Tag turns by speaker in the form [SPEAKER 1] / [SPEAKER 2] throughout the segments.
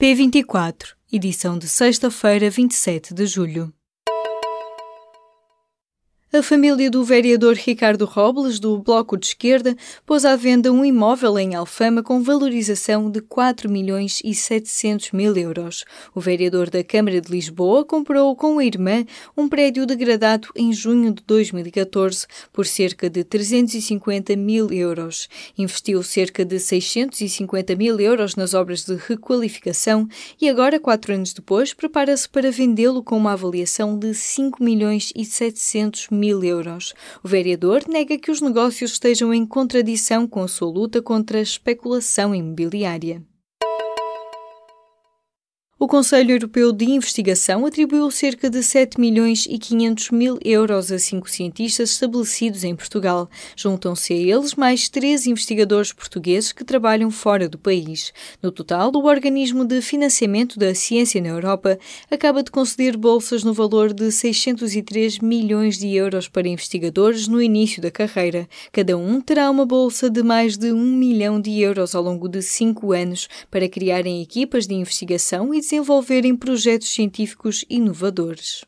[SPEAKER 1] P24, edição de sexta-feira, 27 de julho. A família do vereador Ricardo Robles, do Bloco de Esquerda, pôs à venda um imóvel em Alfama com valorização de 4 milhões e 700 mil euros. O vereador da Câmara de Lisboa comprou com a irmã um prédio degradado em junho de 2014 por cerca de 350 mil euros. Investiu cerca de 650 mil euros nas obras de requalificação e agora, quatro anos depois, prepara-se para vendê-lo com uma avaliação de 5 milhões e 700 mil mil euros. O vereador nega que os negócios estejam em contradição com a sua luta contra a especulação imobiliária. O Conselho Europeu de Investigação atribuiu cerca de 7 milhões e 500 mil euros a cinco cientistas estabelecidos em Portugal. Juntam-se a eles mais três investigadores portugueses que trabalham fora do país. No total, o Organismo de Financiamento da Ciência na Europa acaba de conceder bolsas no valor de 603 milhões de euros para investigadores no início da carreira. Cada um terá uma bolsa de mais de um milhão de euros ao longo de cinco anos para criarem equipas de investigação e desenvolverem projetos científicos inovadores.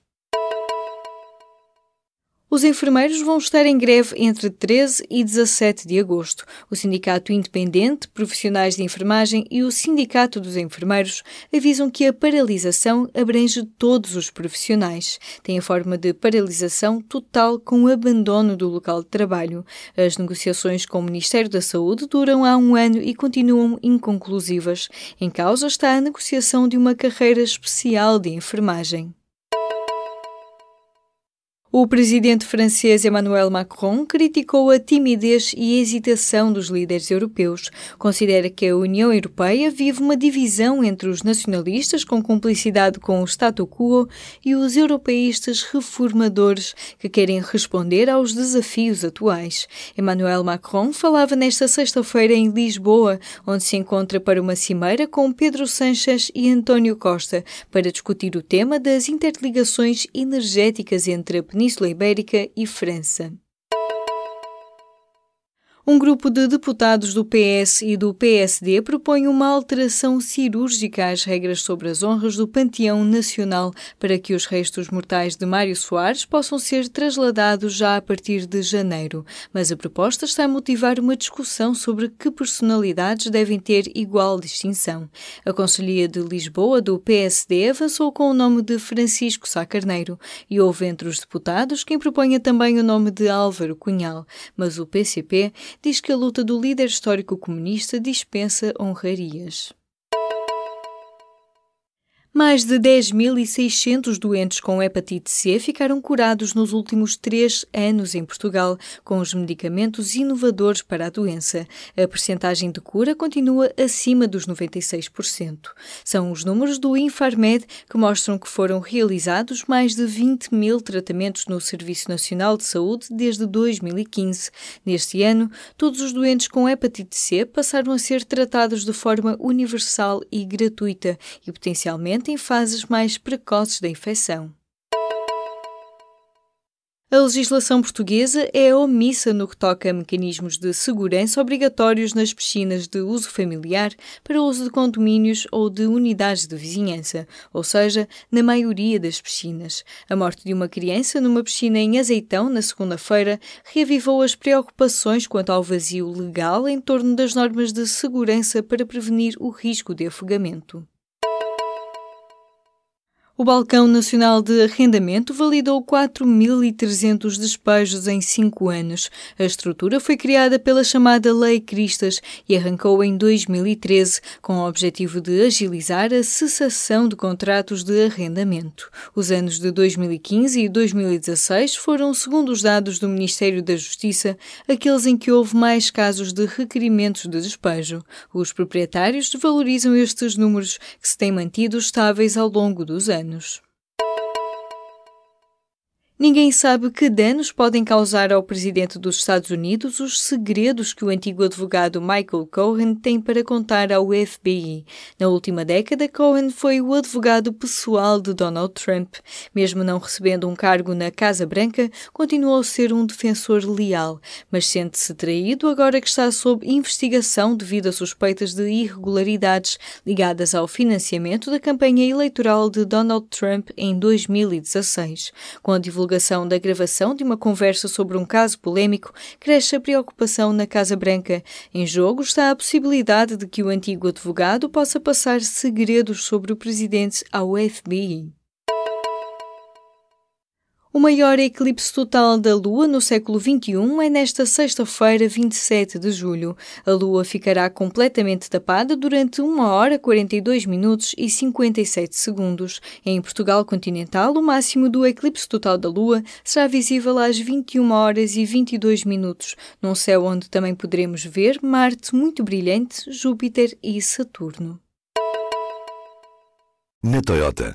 [SPEAKER 1] Os enfermeiros vão estar em greve entre 13 e 17 de agosto. O Sindicato Independente, Profissionais de Enfermagem e o Sindicato dos Enfermeiros avisam que a paralisação abrange todos os profissionais. Tem a forma de paralisação total com o abandono do local de trabalho. As negociações com o Ministério da Saúde duram há um ano e continuam inconclusivas. Em causa está a negociação de uma carreira especial de enfermagem. O presidente francês Emmanuel Macron criticou a timidez e hesitação dos líderes europeus. Considera que a União Europeia vive uma divisão entre os nacionalistas, com cumplicidade com o statu quo, e os europeístas reformadores, que querem responder aos desafios atuais. Emmanuel Macron falava nesta sexta-feira em Lisboa, onde se encontra para uma cimeira com Pedro Sanches e António Costa, para discutir o tema das interligações energéticas entre a Península Península Ibérica e França. Um grupo de deputados do PS e do PSD propõe uma alteração cirúrgica às regras sobre as honras do Panteão Nacional para que os restos mortais de Mário Soares possam ser trasladados já a partir de janeiro. Mas a proposta está a motivar uma discussão sobre que personalidades devem ter igual distinção. A Conselhia de Lisboa do PSD avançou com o nome de Francisco Sá Carneiro e houve entre os deputados quem proponha também o nome de Álvaro Cunhal, mas o PCP diz que a luta do líder histórico comunista dispensa honrarias. Mais de 10.600 doentes com hepatite C ficaram curados nos últimos três anos em Portugal, com os medicamentos inovadores para a doença. A percentagem de cura continua acima dos 96%. São os números do Infarmed que mostram que foram realizados mais de 20 mil tratamentos no Serviço Nacional de Saúde desde 2015. Neste ano, todos os doentes com hepatite C passaram a ser tratados de forma universal e gratuita e potencialmente em fases mais precoces da infecção. A legislação portuguesa é omissa no que toca a mecanismos de segurança obrigatórios nas piscinas de uso familiar para uso de condomínios ou de unidades de vizinhança, ou seja, na maioria das piscinas. A morte de uma criança numa piscina em Azeitão, na segunda-feira, reavivou as preocupações quanto ao vazio legal em torno das normas de segurança para prevenir o risco de afogamento. O Balcão Nacional de Arrendamento validou 4.300 despejos em cinco anos. A estrutura foi criada pela chamada Lei Cristas e arrancou em 2013, com o objetivo de agilizar a cessação de contratos de arrendamento. Os anos de 2015 e 2016 foram, segundo os dados do Ministério da Justiça, aqueles em que houve mais casos de requerimentos de despejo. Os proprietários valorizam estes números, que se têm mantido estáveis ao longo dos anos anos. Ninguém sabe que danos podem causar ao presidente dos Estados Unidos os segredos que o antigo advogado Michael Cohen tem para contar ao FBI. Na última década, Cohen foi o advogado pessoal de Donald Trump. Mesmo não recebendo um cargo na Casa Branca, continuou a ser um defensor leal, mas sente-se traído agora que está sob investigação devido a suspeitas de irregularidades ligadas ao financiamento da campanha eleitoral de Donald Trump em 2016. Com a divulgação divulgação da gravação de uma conversa sobre um caso polêmico, cresce a preocupação na Casa Branca. Em jogo está a possibilidade de que o antigo advogado possa passar segredos sobre o presidente ao FBI. O maior eclipse total da Lua no século XXI é nesta sexta-feira, 27 de julho. A Lua ficará completamente tapada durante 1 hora 42 minutos e 57 segundos. Em Portugal continental, o máximo do eclipse total da Lua será visível às 21 horas e 22 minutos, num céu onde também poderemos ver Marte muito brilhante, Júpiter e Saturno.
[SPEAKER 2] Na Toyota,